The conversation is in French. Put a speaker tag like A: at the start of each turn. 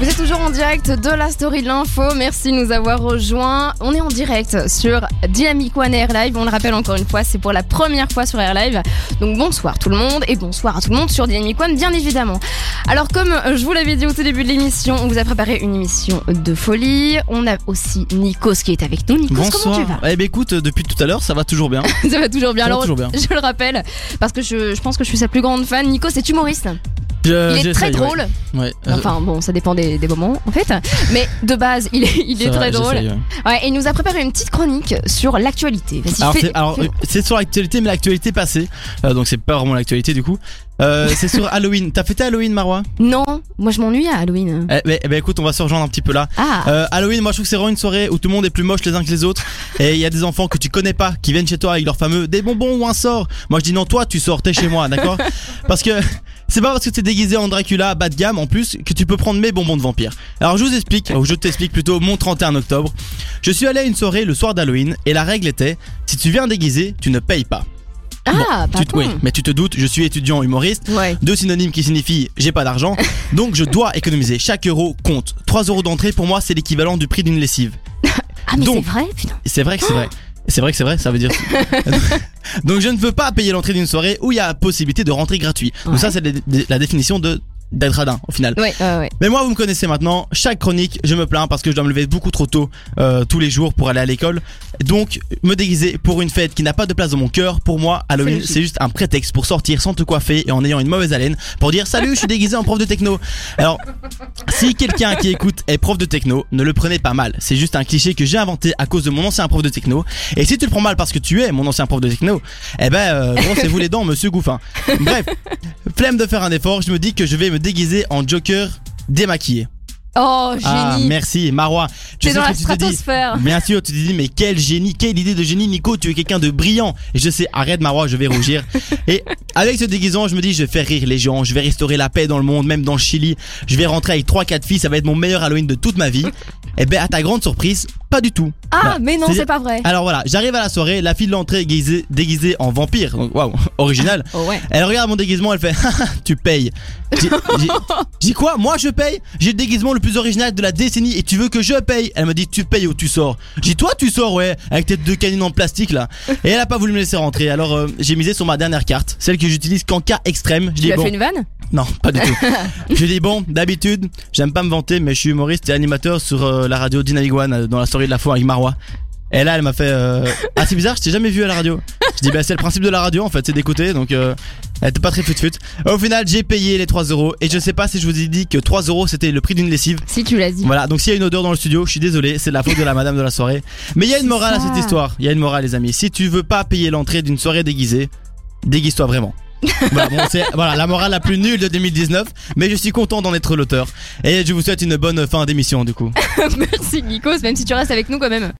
A: Vous êtes toujours en direct de la story de l'info. Merci de nous avoir rejoints. On est en direct sur Dynamic One Air Live. On le rappelle encore une fois, c'est pour la première fois sur Air Live. Donc bonsoir tout le monde et bonsoir à tout le monde sur Dynamic One, bien évidemment. Alors comme je vous l'avais dit au tout début de l'émission, on vous a préparé une émission de folie. On a aussi Nikos qui est avec nous. Nikos, comment tu vas
B: Eh ben écoute, depuis tout à l'heure, ça va toujours bien.
A: Ça va toujours bien.
B: Ça va
A: Alors
B: toujours bien.
A: je le rappelle parce que je, je pense que je suis sa plus grande fan. Nikos est humoriste?
B: Je-
A: Il est très drôle.
B: Ouais. Ouais,
A: Enfin bon, ça dépend des, des moments en fait. Mais de base, il est, il est
B: ça va,
A: très drôle.
B: ouais.
A: Et il nous a préparé une petite chronique sur l'actualité.
B: Alors, c'est, euh, c'est sur l'actualité, mais l'actualité passée. Euh, donc c'est pas vraiment l'actualité du coup. Euh, c'est sur Halloween. T'as fêté Halloween, Marois?
A: Non, moi je m'ennuie à Halloween.
B: eh, eh ben, écoute, on va se rejoindre un petit peu là.
A: Ah,
B: Euh, Halloween, moi je trouve que c'est vraiment une soirée où tout le monde est plus moche les uns que les autres. Et il y a des enfants que tu connais pas qui viennent chez toi avec leur fameux des bonbons ou un sort. Moi je dis non, toi tu sors, t'es chez moi, d'accord? Parce que c'est pas parce que t'es déguisé en Dracula bas de gamme en plus que tu peux prendre mes bonbons de vampire. Alors je vous explique, ou je t'explique plutôt mon 31 octobre. Je suis allé à une soirée le soir d'Halloween et la règle était si tu viens déguisé, tu ne payes pas.
A: ah,
B: Tu te- oui, mais tu te doutes, je suis étudiant humoriste.
A: Ouais.
B: Deux synonymes qui signifient j'ai pas d'argent, donc je dois économiser. Chaque euro compte. 3 euros d'entrée pour moi c'est l'équivalent du prix d'une lessive.
A: Ah, mais c'est vrai, putain.
B: C'est vrai que c'est vrai. C'est vrai que c'est vrai, ça veut dire. Donc je ne veux pas payer l'entrée d'une soirée où il y a possibilité de rentrer gratuit. Donc ça c'est la, la définition de d'être radin au final.
A: Ouais, ouais, ouais.
B: Mais moi vous me connaissez maintenant, chaque chronique je me plains parce que je dois me lever beaucoup trop tôt euh, tous les jours pour aller à l'école. Donc me déguiser pour une fête qui n'a pas de place dans mon cœur, pour moi Halloween c'est juste un prétexte pour sortir sans te coiffer et en ayant une mauvaise haleine pour dire salut je suis déguisé en prof de techno. Alors si quelqu'un qui écoute est prof de techno, ne le prenez pas mal. C'est juste un cliché que j'ai inventé à cause de mon ancien prof de techno. Et si tu le prends mal parce que tu es mon ancien prof de techno, eh ben, euh, brossez-vous les dents, monsieur Gouffin. Bref, flemme de faire un effort, je me dis que je vais me déguiser en Joker démaquillé.
A: Oh,
B: Ah,
A: génie.
B: merci, Marois. Tu sais
A: dans
B: ce
A: la
B: que tu te dis.
A: stratosphère.
B: Bien sûr, tu te dis, mais quel génie, quelle idée de génie, Nico, tu es quelqu'un de brillant. Et je sais, arrête Marois, je vais rougir. Et avec ce déguisement, je me dis, je vais faire rire les gens, je vais restaurer la paix dans le monde, même dans le Chili. Je vais rentrer avec 3-4 filles, ça va être mon meilleur Halloween de toute ma vie. Et ben, à ta grande surprise, pas du tout.
A: Ah,
B: Voilà.
A: mais non, c'est pas vrai.
B: Alors voilà, j'arrive à la soirée, la fille de l'entrée est déguisée, déguisée en vampire. Donc, Waouh, original.
A: Oh, ouais.
B: Elle regarde mon déguisement, elle fait tu payes. J'ai- quoi Moi je paye? J'ai le déguisement le plus original de la décennie et tu veux que je paye Elle me dit tu payes ou tu sors. J'ai toi tu sors ouais avec tes deux canines en plastique là. Et elle a pas voulu me laisser rentrer. Alors euh, j'ai misé sur ma dernière carte, celle que j'utilise qu'en cas extrême. Je
A: Tu
B: dis
A: as
B: bon,
A: fait une vanne?
B: Non pas du tout. je dis bon d'habitude j'aime pas me vanter mais je suis humoriste et animateur sur euh, la radio Dynamic One euh, dans la story de la foi avec Marois. Et là elle m'a fait euh, ah c'est bizarre je t'ai jamais vu à la radio. Je dis bah c'est le principe de la radio en fait c'est d'écouter donc euh, elle était pas très fut fut. Au final j'ai payé les 3 euros et je sais pas si je vous ai dit que 3 euros c'était le prix d'une lessive.
A: Si tu l'as dit.
B: Voilà donc s'il y a une odeur dans le studio je suis désolé c'est de la faute de la madame de la soirée. Mais il y a une morale à cette histoire. Il y a une morale les amis. Si tu veux pas payer l'entrée d'une soirée déguisée déguise-toi vraiment. Voilà, bon, c'est voilà la morale la plus nulle de 2019, mais je suis content d'en être l'auteur et je vous souhaite une bonne fin d'émission du coup.
A: Merci, Nikos, même si tu restes avec nous quand même.